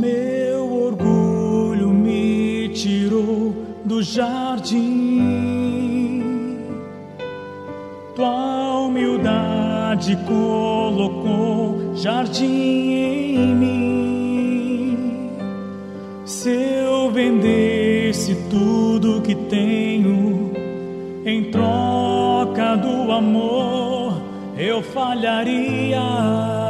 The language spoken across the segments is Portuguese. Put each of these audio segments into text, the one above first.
Meu orgulho me tirou do jardim. Tua humildade colocou jardim em mim. Se eu vendesse tudo que tenho em troca do amor, eu falharia.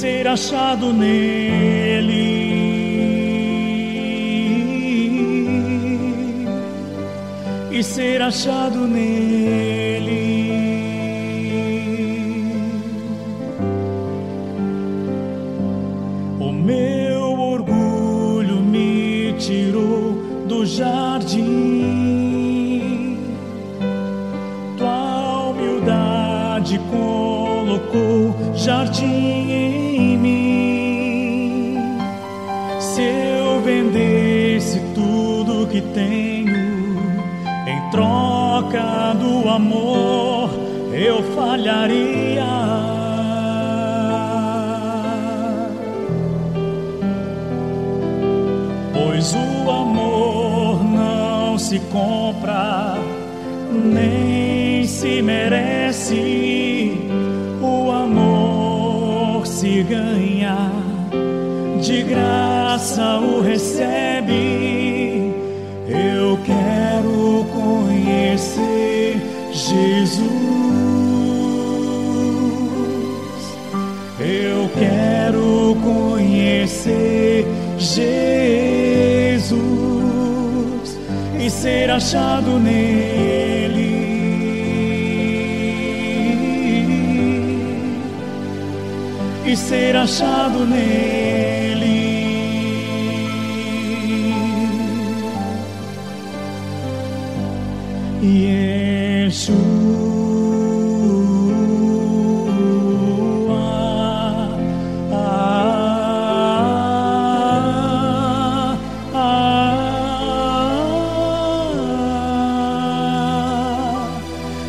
ser achado nele. E ser achado nele. O meu orgulho me tirou do jardim. Colocou jardim em mim. Se eu vendesse tudo que tenho em troca do amor, eu falharia. Pois o amor não se compra, nem se merece. Se ganha, de graça o recebe. Eu quero conhecer Jesus. Eu quero conhecer Jesus e ser achado nele. E ser achado nele. Yeshua. Ah, ah,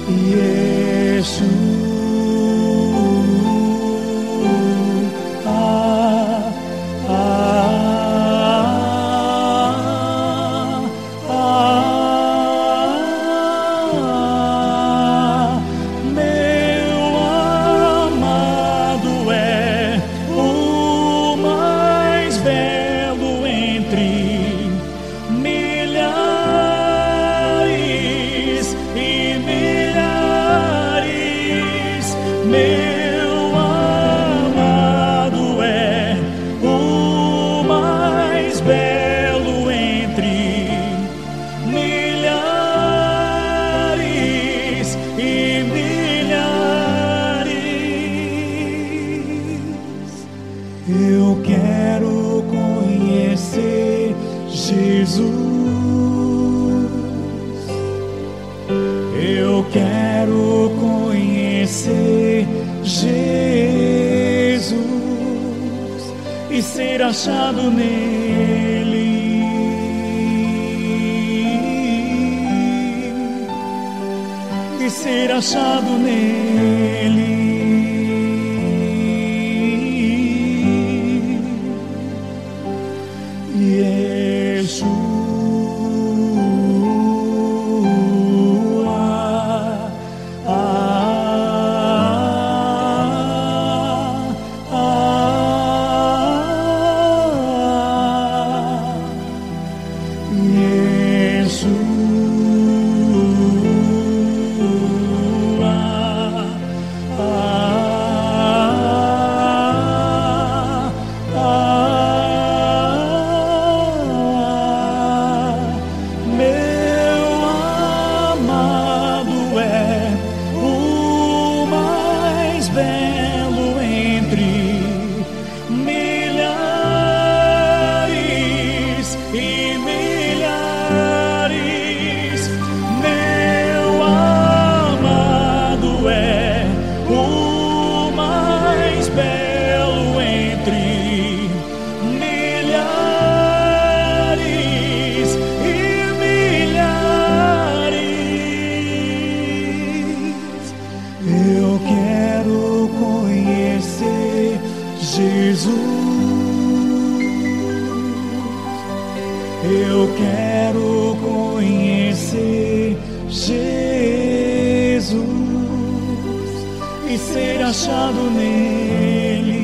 Yeshua. Jesus. Eu quero conhecer Jesus e ser achado nele. E ser achado nele. Yeshua. Eu quero conhecer Jesus e ser achado nele.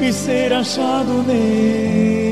E ser achado nele.